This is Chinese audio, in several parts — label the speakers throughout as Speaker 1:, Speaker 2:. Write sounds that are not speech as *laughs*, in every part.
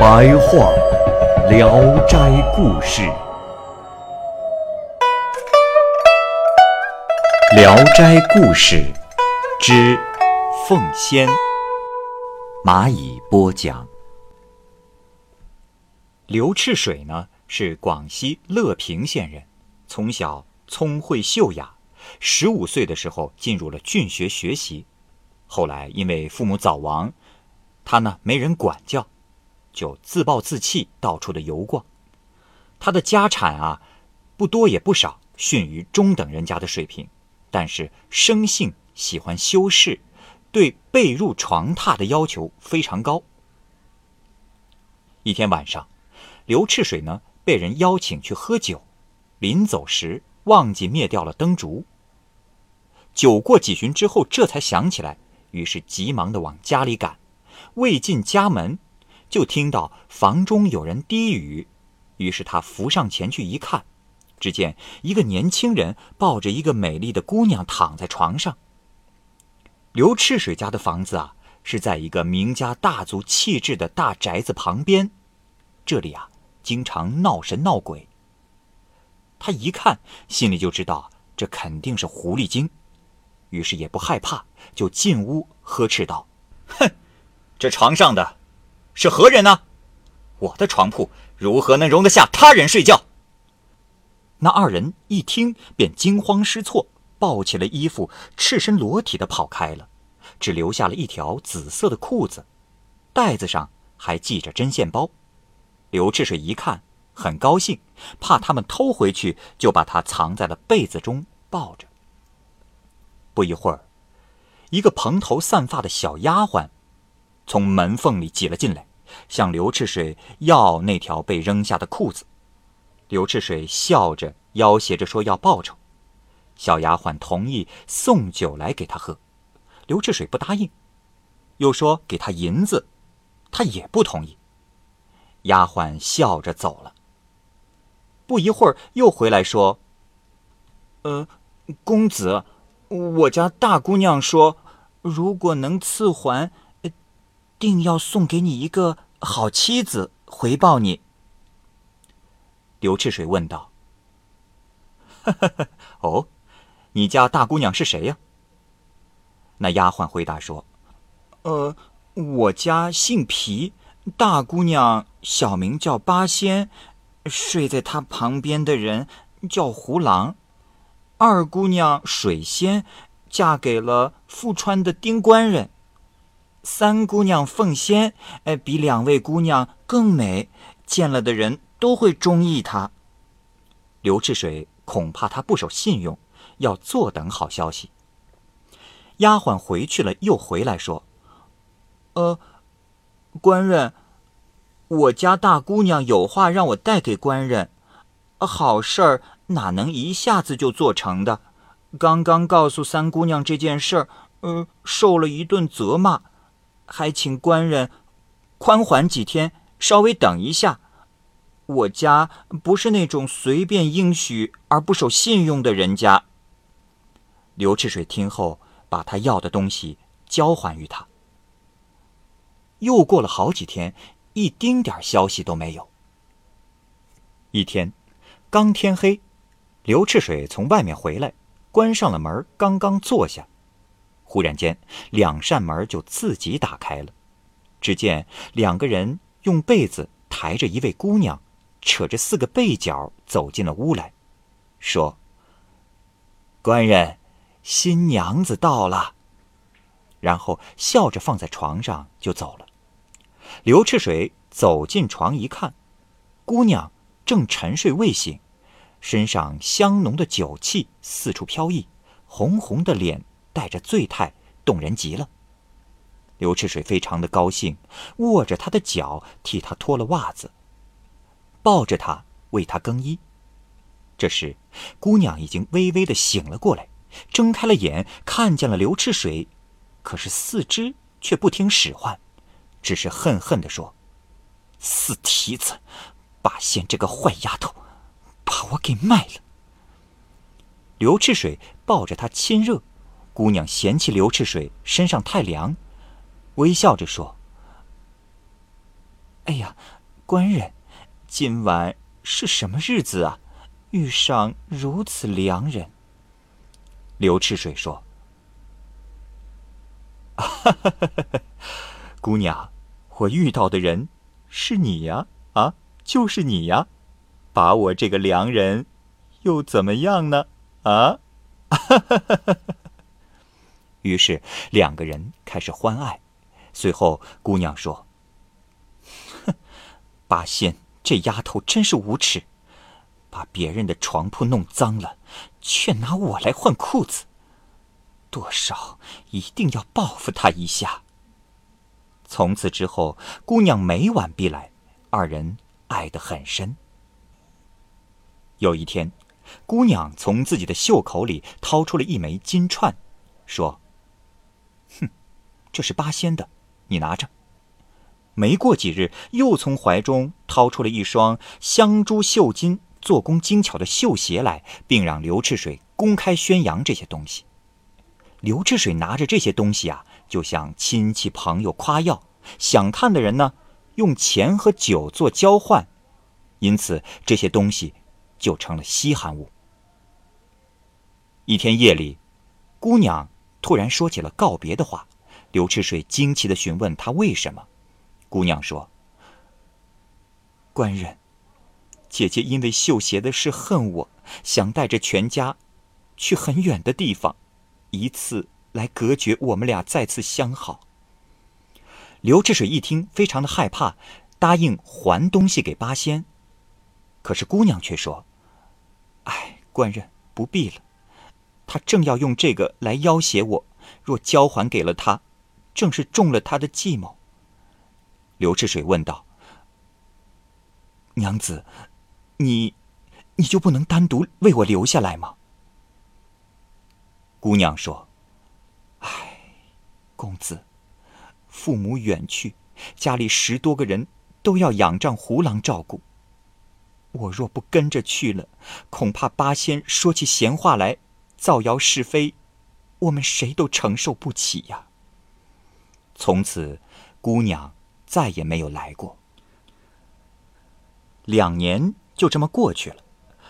Speaker 1: 白话《聊斋故事》，《聊斋故事》之凤仙，蚂蚁播讲。刘赤水呢，是广西乐平县人，从小聪慧秀雅，十五岁的时候进入了郡学学习。后来因为父母早亡，他呢没人管教，就自暴自弃，到处的游逛。他的家产啊，不多也不少，逊于中等人家的水平，但是生性喜欢修饰，对被褥床榻的要求非常高。一天晚上。刘赤水呢，被人邀请去喝酒，临走时忘记灭掉了灯烛。酒过几巡之后，这才想起来，于是急忙的往家里赶。未进家门，就听到房中有人低语，于是他扶上前去一看，只见一个年轻人抱着一个美丽的姑娘躺在床上。刘赤水家的房子啊，是在一个名家大族弃置的大宅子旁边，这里啊。经常闹神闹鬼。他一看，心里就知道这肯定是狐狸精，于是也不害怕，就进屋呵斥道：“哼，这床上的是何人呢？我的床铺如何能容得下他人睡觉？”那二人一听，便惊慌失措，抱起了衣服，赤身裸体的跑开了，只留下了一条紫色的裤子，袋子上还系着针线包。刘赤水一看，很高兴，怕他们偷回去，就把它藏在了被子中抱着。不一会儿，一个蓬头散发的小丫鬟从门缝里挤了进来，向刘赤水要那条被扔下的裤子。刘赤水笑着要挟着说要报酬，小丫鬟同意送酒来给他喝，刘赤水不答应，又说给他银子，他也不同意。丫鬟笑着走了。不一会儿，又回来说：“呃，公子，我家大姑娘说，如果能赐还，定要送给你一个好妻子，回报你。”刘赤水问道：“ *laughs* 哦，你家大姑娘是谁呀？”那丫鬟回答说：“呃，我家姓皮。”大姑娘小名叫八仙，睡在她旁边的人叫胡郎。二姑娘水仙，嫁给了富川的丁官人。三姑娘凤仙，哎，比两位姑娘更美，见了的人都会中意她。刘赤水恐怕她不守信用，要坐等好消息。丫鬟回去了，又回来说：“呃。”官人，我家大姑娘有话让我带给官人，好事儿哪能一下子就做成的？刚刚告诉三姑娘这件事儿，呃，受了一顿责骂，还请官人宽缓几天，稍微等一下。我家不是那种随便应许而不守信用的人家。刘赤水听后，把他要的东西交还于他。又过了好几天，一丁点消息都没有。一天，刚天黑，刘赤水从外面回来，关上了门，刚刚坐下，忽然间，两扇门就自己打开了。只见两个人用被子抬着一位姑娘，扯着四个被角走进了屋来，说：“官人，新娘子到了。”然后笑着放在床上就走了。刘赤水走进床一看，姑娘正沉睡未醒，身上香浓的酒气四处飘逸，红红的脸带着醉态，动人极了。刘赤水非常的高兴，握着他的脚，替他脱了袜子，抱着他为他更衣。这时，姑娘已经微微的醒了过来，睁开了眼，看见了刘赤水，可是四肢却不听使唤，只是恨恨的说：“死蹄子，八仙这个坏丫头，把我给卖了。”刘赤水抱着她亲热，姑娘嫌弃刘赤水身上太凉。微笑着说：“哎呀，官人，今晚是什么日子啊？遇上如此良人。”刘赤水说：“姑娘，我遇到的人是你呀，啊，就是你呀，把我这个良人又怎么样呢？啊？”于是两个人开始欢爱。随后，姑娘说：“哼，八仙这丫头真是无耻，把别人的床铺弄脏了，却拿我来换裤子。多少一定要报复她一下。”从此之后，姑娘每晚必来，二人爱得很深。有一天，姑娘从自己的袖口里掏出了一枚金串，说：“哼，这是八仙的。”你拿着。没过几日，又从怀中掏出了一双香珠绣金、做工精巧的绣鞋来，并让刘赤水公开宣扬这些东西。刘赤水拿着这些东西啊，就向亲戚朋友夸耀，想看的人呢，用钱和酒做交换，因此这些东西就成了稀罕物。一天夜里，姑娘突然说起了告别的话。刘赤水惊奇的询问他为什么，姑娘说：“官人，姐姐因为绣鞋的事恨我，想带着全家去很远的地方，以此来隔绝我们俩再次相好。”刘赤水一听，非常的害怕，答应还东西给八仙。可是姑娘却说：“哎，官人不必了，他正要用这个来要挟我，若交还给了他。”正是中了他的计谋。刘赤水问道：“娘子，你，你就不能单独为我留下来吗？”姑娘说：“唉，公子，父母远去，家里十多个人都要仰仗胡郎照顾。我若不跟着去了，恐怕八仙说起闲话来，造谣是非，我们谁都承受不起呀。”从此，姑娘再也没有来过。两年就这么过去了，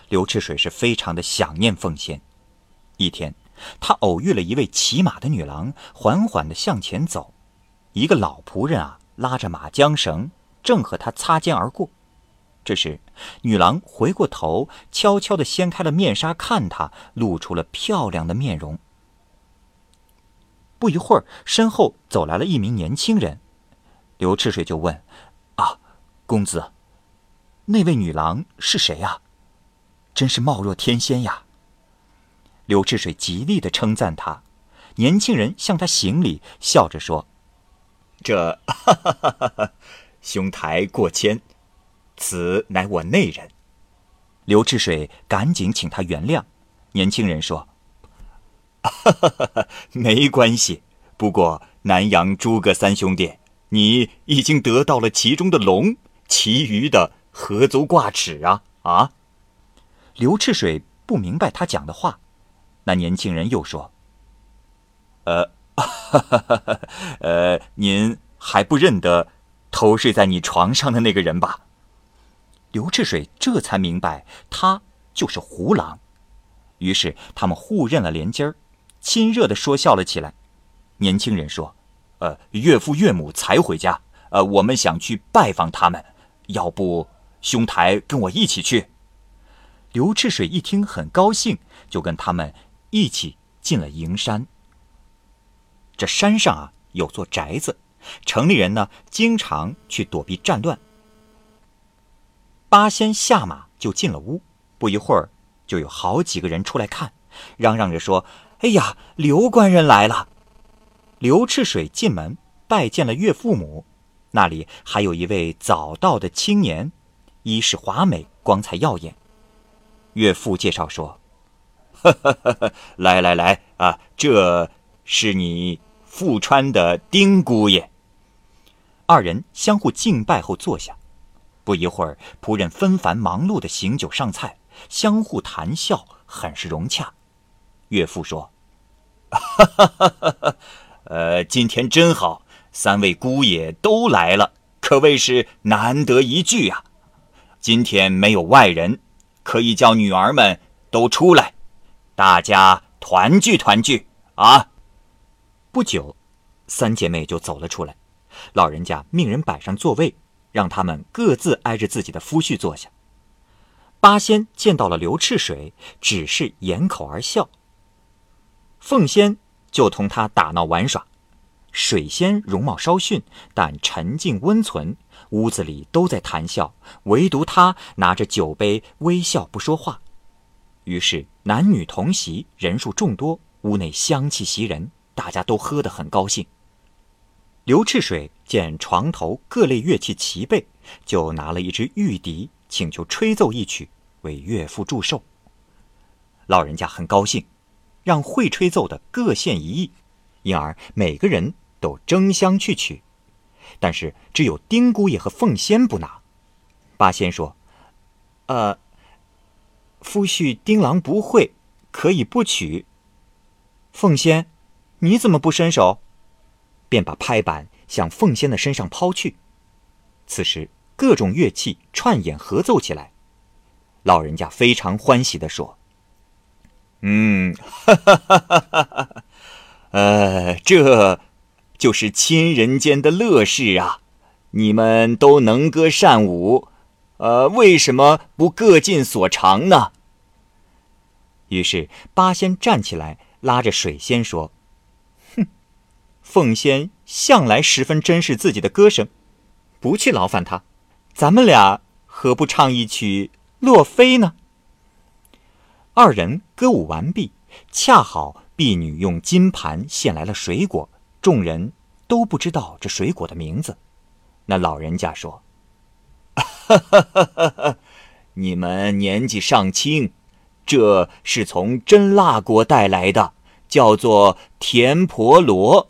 Speaker 1: 刘赤水是非常的想念凤仙。一天，他偶遇了一位骑马的女郎，缓缓的向前走，一个老仆人啊拉着马缰绳，正和他擦肩而过。这时，女郎回过头，悄悄的掀开了面纱，看他，露出了漂亮的面容。不一会儿，身后走来了一名年轻人，刘赤水就问：“啊，公子，那位女郎是谁呀？真是貌若天仙呀！”刘赤水极力的称赞他，年轻人向他行礼，笑着说：“这，哈哈哈哈兄台过谦，此乃我内人。”刘赤水赶紧请他原谅。年轻人说。哈哈哈哈没关系，不过南阳诸葛三兄弟，你已经得到了其中的龙，其余的何足挂齿啊！啊！刘赤水不明白他讲的话，那年轻人又说：“呃，哈哈哈呃，您还不认得偷睡在你床上的那个人吧？”刘赤水这才明白，他就是胡狼。于是他们互认了连襟儿。亲热的说笑了起来，年轻人说：“呃，岳父岳母才回家，呃，我们想去拜访他们，要不兄台跟我一起去？”刘赤水一听很高兴，就跟他们一起进了营山。这山上啊有座宅子，城里人呢经常去躲避战乱。八仙下马就进了屋，不一会儿就有好几个人出来看，嚷嚷着说。哎呀，刘官人来了！刘赤水进门，拜见了岳父母，那里还有一位早到的青年，衣饰华美，光彩耀眼。岳父介绍说：“来来来啊，这是你富川的丁姑爷。”二人相互敬拜后坐下，不一会儿，仆人纷繁忙碌的行酒上菜，相互谈笑，很是融洽。岳父说：“哈哈哈哈哈，呃，今天真好，三位姑爷都来了，可谓是难得一聚啊。今天没有外人。”可以叫女儿们都出来，大家团聚团聚啊！不久，三姐妹就走了出来。老人家命人摆上座位，让他们各自挨着自己的夫婿坐下。八仙见到了刘赤水，只是掩口而笑。凤仙就同他打闹玩耍，水仙容貌稍逊，但沉静温存。屋子里都在谈笑，唯独他拿着酒杯微笑不说话。于是男女同席，人数众多，屋内香气袭人，大家都喝得很高兴。刘赤水见床头各类乐器齐备，就拿了一支玉笛，请求吹奏一曲，为岳父祝寿。老人家很高兴，让会吹奏的各献一艺，因而每个人都争相去取。但是只有丁姑爷和凤仙不拿。八仙说：“呃，夫婿丁郎不会，可以不取。”凤仙，你怎么不伸手？便把拍板向凤仙的身上抛去。此时各种乐器串演合奏起来，老人家非常欢喜的说：“嗯，哈哈哈哈哈，呃，这。”就是亲人间的乐事啊！你们都能歌善舞，呃，为什么不各尽所长呢？于是八仙站起来，拉着水仙说：“，凤仙向来十分珍视自己的歌声，不去劳烦他。咱们俩何不唱一曲《洛飞》呢？”二人歌舞完毕，恰好婢女用金盘献来了水果。众人都不知道这水果的名字。那老人家说：“，*laughs* 你们年纪尚轻，这是从真腊国带来的，叫做甜婆罗。”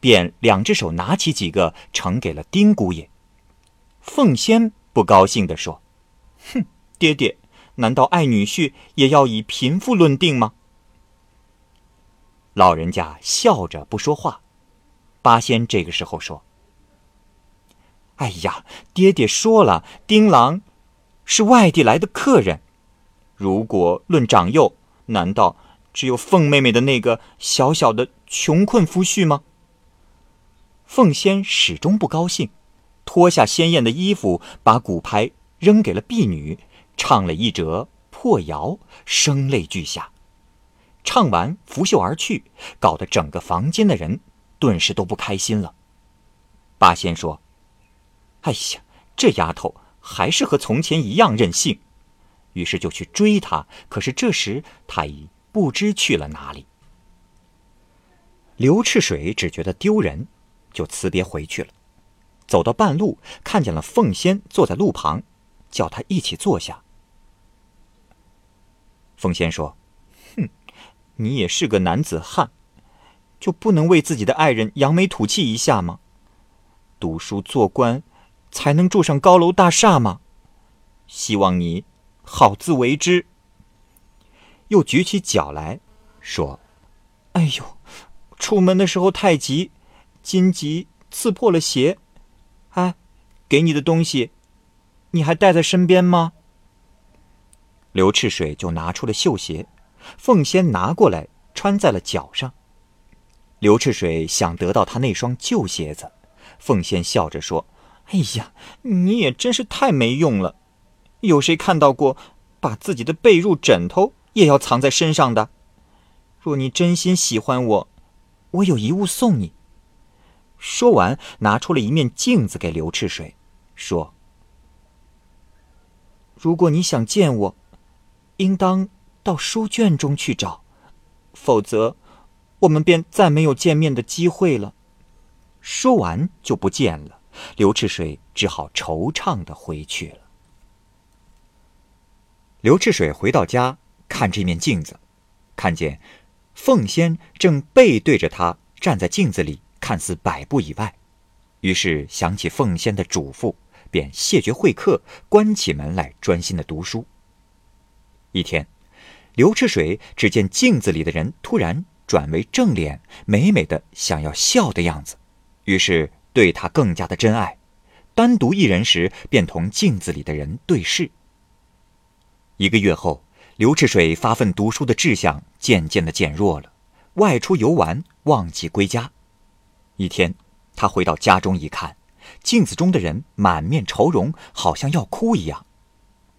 Speaker 1: 便两只手拿起几个，呈给了丁姑爷。凤仙不高兴地说：“哼，爹爹，难道爱女婿也要以贫富论定吗？”老人家笑着不说话，八仙这个时候说：“哎呀，爹爹说了，丁郎是外地来的客人。如果论长幼，难道只有凤妹妹的那个小小的穷困夫婿吗？”凤仙始终不高兴，脱下鲜艳的衣服，把鼓拍扔给了婢女，唱了一折破谣，声泪俱下。唱完，拂袖而去，搞得整个房间的人顿时都不开心了。八仙说：“哎呀，这丫头还是和从前一样任性。”于是就去追她，可是这时她已不知去了哪里。刘赤水只觉得丢人，就辞别回去了。走到半路，看见了凤仙坐在路旁，叫他一起坐下。凤仙说。哼你也是个男子汉，就不能为自己的爱人扬眉吐气一下吗？读书做官，才能住上高楼大厦吗？希望你好自为之。又举起脚来说：“哎呦，出门的时候太急，荆棘刺破了鞋。哎，给你的东西，你还带在身边吗？”刘赤水就拿出了绣鞋。凤仙拿过来穿在了脚上。刘赤水想得到他那双旧鞋子，凤仙笑着说：“哎呀，你也真是太没用了！有谁看到过把自己的被褥、枕头也要藏在身上的？若你真心喜欢我，我有一物送你。”说完，拿出了一面镜子给刘赤水，说：“如果你想见我，应当……”到书卷中去找，否则，我们便再没有见面的机会了。说完就不见了。刘赤水只好惆怅的回去了。刘赤水回到家，看这面镜子，看见凤仙正背对着他站在镜子里，看似百步以外。于是想起凤仙的嘱咐，便谢绝会客，关起门来专心的读书。一天，刘赤水只见镜子里的人突然转为正脸，美美的想要笑的样子，于是。对他更加的真爱，单独一人时便同镜子里的人对视。一个月后，刘赤水发奋读书的志向渐渐的减弱了，外出游玩忘记归家。一天，他回到家中一看，镜子中的人满面愁容，好像要哭一样。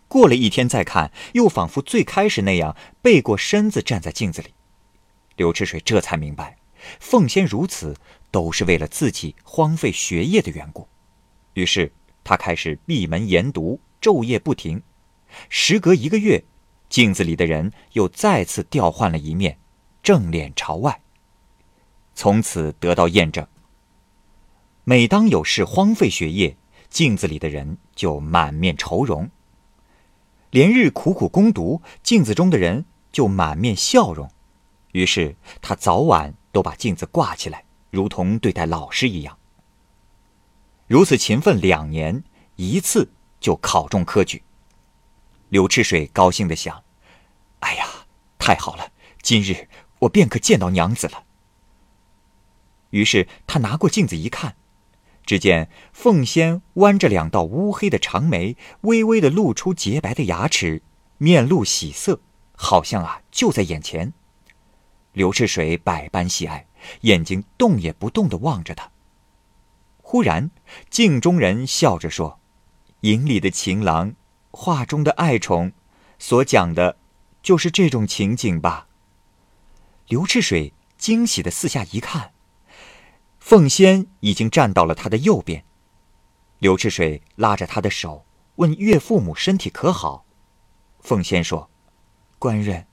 Speaker 1: 过了一天再看，又仿佛最开始那样背过身子站在镜子里。刘赤水这才明白，凤仙如此。都是为了自己荒废学业的缘故，于是他开始闭门研读，昼夜不停。时隔一个月，镜子里的人又再次调换了一面，正脸朝外。从此得到验证：每当有事荒废学业，镜子里的人就满面愁容；连日苦苦攻读，镜子中的人就满面笑容。于是他早晚都把镜子挂起来。如同对待老师一样，如此勤奋两年，一次就考中科举。刘赤水高兴的想：“哎呀，太好了！今日我便可见到娘子了。”于是他拿过镜子一看，只见凤仙弯着两道乌黑的长眉，微微的露出洁白的牙齿，面露喜色，好像啊就在眼前。刘赤水百般喜爱。眼睛动也不动的望着他。忽然，镜中人笑着说：“影里的情郎，画中的爱宠，所讲的，就是这种情景吧？”刘赤水惊喜的四下一看，凤仙已经站到了他的右边。刘赤水拉着他的手，问岳父母身体可好。凤仙说：“官人，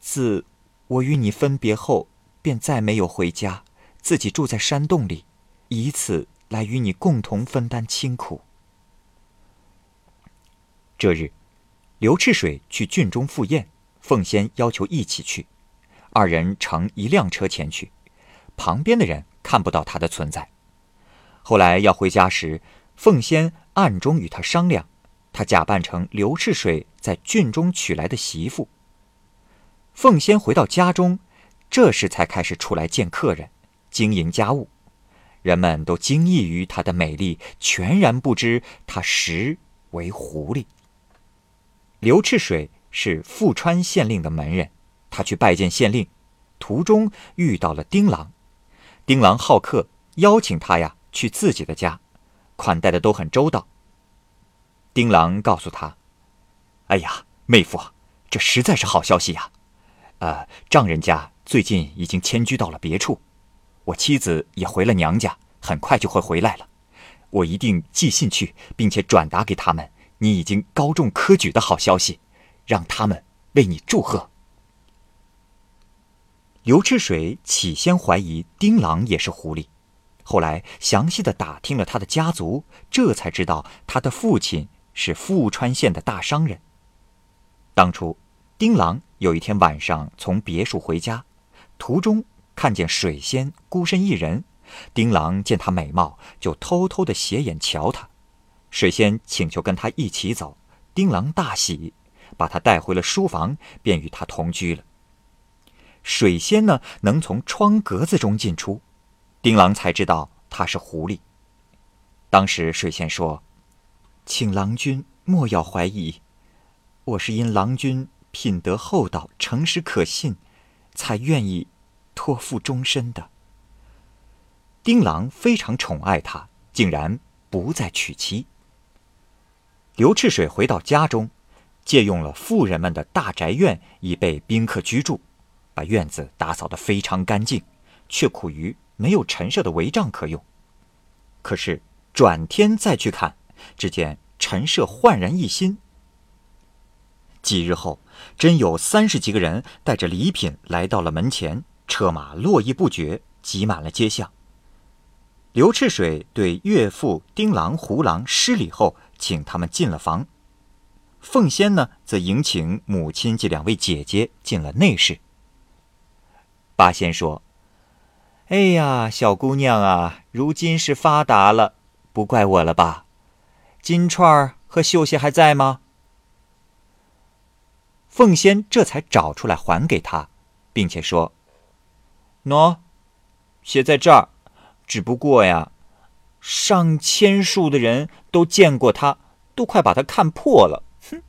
Speaker 1: 自我与你分别后。”便再没有回家，自己住在山洞里，以此来与你共同分担清苦。这日，刘赤水去郡中赴宴，凤仙要求一起去，二人乘一辆车前去，旁边的人看不到他的存在。后来要回家时，凤仙暗中与他商量，他假扮成刘赤水在郡中娶来的媳妇。凤仙回到家中。这时才开始出来见客人，经营家务，人们都惊异于她的美丽，全然不知她实为狐狸。刘赤水是富川县令的门人，他去拜见县令，途中遇到了丁郎，丁郎好客，邀请他呀去自己的家，款待的都很周到。丁郎告诉他：“哎呀，妹夫，这实在是好消息呀，呃，丈人家。”最近已经迁居到了别处，我妻子也回了娘家，很快就会回来了。我一定寄信去，并且转达给他们你已经高中科举的好消息，让他们为你祝贺。刘赤水起先怀疑丁郎也是狐狸，后来详细的打听了他的家族，这才知道他的父亲是富川县的大商人。当初，丁郎有一天晚上从别墅回家。途中看见水仙孤身一人，丁郎见她美貌，就偷偷的斜眼瞧她。水仙请求跟他一起走，丁郎大喜，把她带回了书房，便与她同居了。水仙呢，能从窗格子中进出，丁郎才知道她是狐狸。当时水仙说：“请郎君莫要怀疑，我是因郎君品德厚道、诚实可信。”才愿意托付终身的。丁郎非常宠爱他，竟然不再娶妻。刘赤水回到家中，借用了富人们的大宅院，以备宾客居住，把院子打扫得非常干净，却苦于没有陈设的帷帐可用。可是转天再去看，只见陈设焕然一新。几日后。真有三十几个人带着礼品来到了门前，车马络绎不绝，挤满了街巷。刘赤水对岳父丁郎、胡郎施礼后，请他们进了房。凤仙呢，则迎请母亲及两位姐姐进了内室。八仙说：“哎呀，小姑娘啊，如今是发达了，不怪我了吧？金钏儿和绣鞋还在吗？”凤仙这才找出来还给他，并且说：“喏，鞋在这儿。”只不过呀，上千数的人都见过他，都快把他看破了。哼！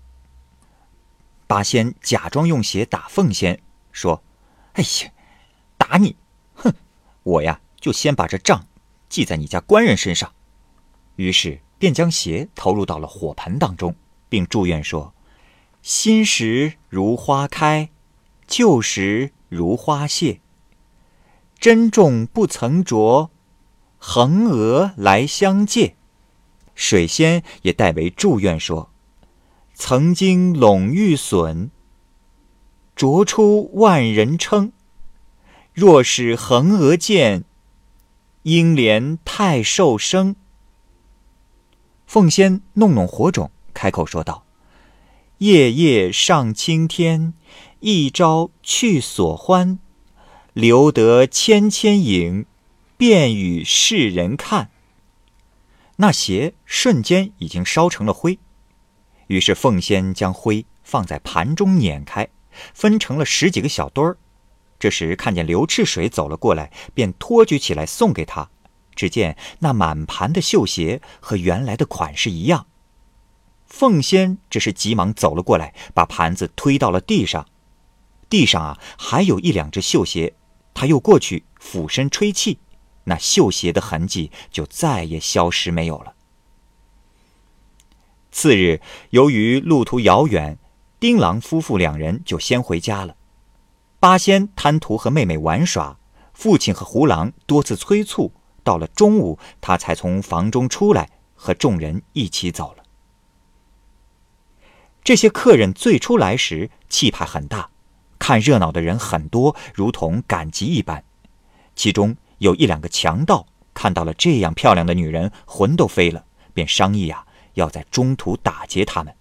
Speaker 1: 八仙假装用鞋打凤仙，说：“哎呀，打你！哼！我呀，就先把这账记在你家官人身上。”于是便将鞋投入到了火盆当中，并祝愿说：“新时如花开，旧时如花谢。珍重不曾着。”横额来相借，水仙也代为祝愿说：“曾经陇玉损，啄出万人称。若是横额见，应怜太寿生。”凤仙弄弄火种，开口说道：“夜夜上青天，一朝去所欢，留得千千影。”便与世人看。那鞋瞬间已经烧成了灰，于是凤仙将灰放在盘中碾开，分成了十几个小堆儿。这时看见刘赤水走了过来，便托举起来送给他。只见那满盘的绣鞋和原来的款式一样。凤仙只是急忙走了过来，把盘子推到了地上。地上啊，还有一两只绣鞋，他又过去俯身吹气。那绣鞋的痕迹就再也消失没有了。次日，由于路途遥远，丁郎夫妇两人就先回家了。八仙贪图和妹妹玩耍，父亲和胡狼多次催促，到了中午，他才从房中出来，和众人一起走了。这些客人最初来时气派很大，看热闹的人很多，如同赶集一般，其中。有一两个强盗看到了这样漂亮的女人，魂都飞了，便商议啊，要在中途打劫他们。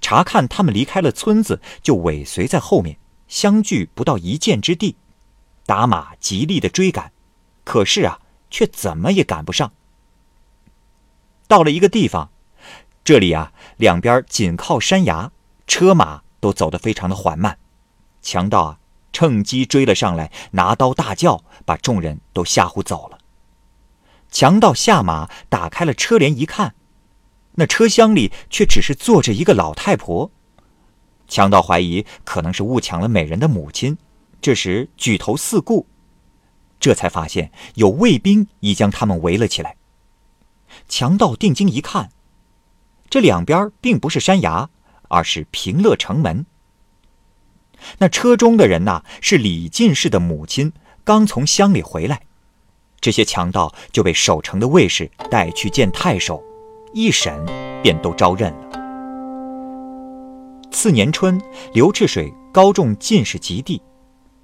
Speaker 1: 查看他们离开了村子，就尾随在后面，相距不到一箭之地，打马极力的追赶，可是啊，却怎么也赶不上。到了一个地方，这里啊，两边紧靠山崖，车马都走得非常的缓慢，强盗啊。趁机追了上来，拿刀大叫，把众人都吓唬走了。强盗下马，打开了车帘，一看，那车厢里却只是坐着一个老太婆。强盗怀疑可能是误抢了美人的母亲，这时举头四顾，这才发现有卫兵已将他们围了起来。强盗定睛一看，这两边并不是山崖，而是平乐城门。那车中的人呐，是李进士的母亲，刚从乡里回来。这些强盗就被守城的卫士带去见太守，一审便都招认了。次年春，刘赤水高中进士及第，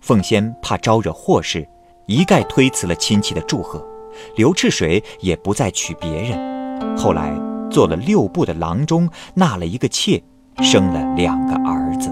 Speaker 1: 凤仙怕招惹祸事，一概推辞了亲戚的祝贺。刘赤水也不再娶别人，后来做了六部的郎中，纳了一个妾，生了两个儿子。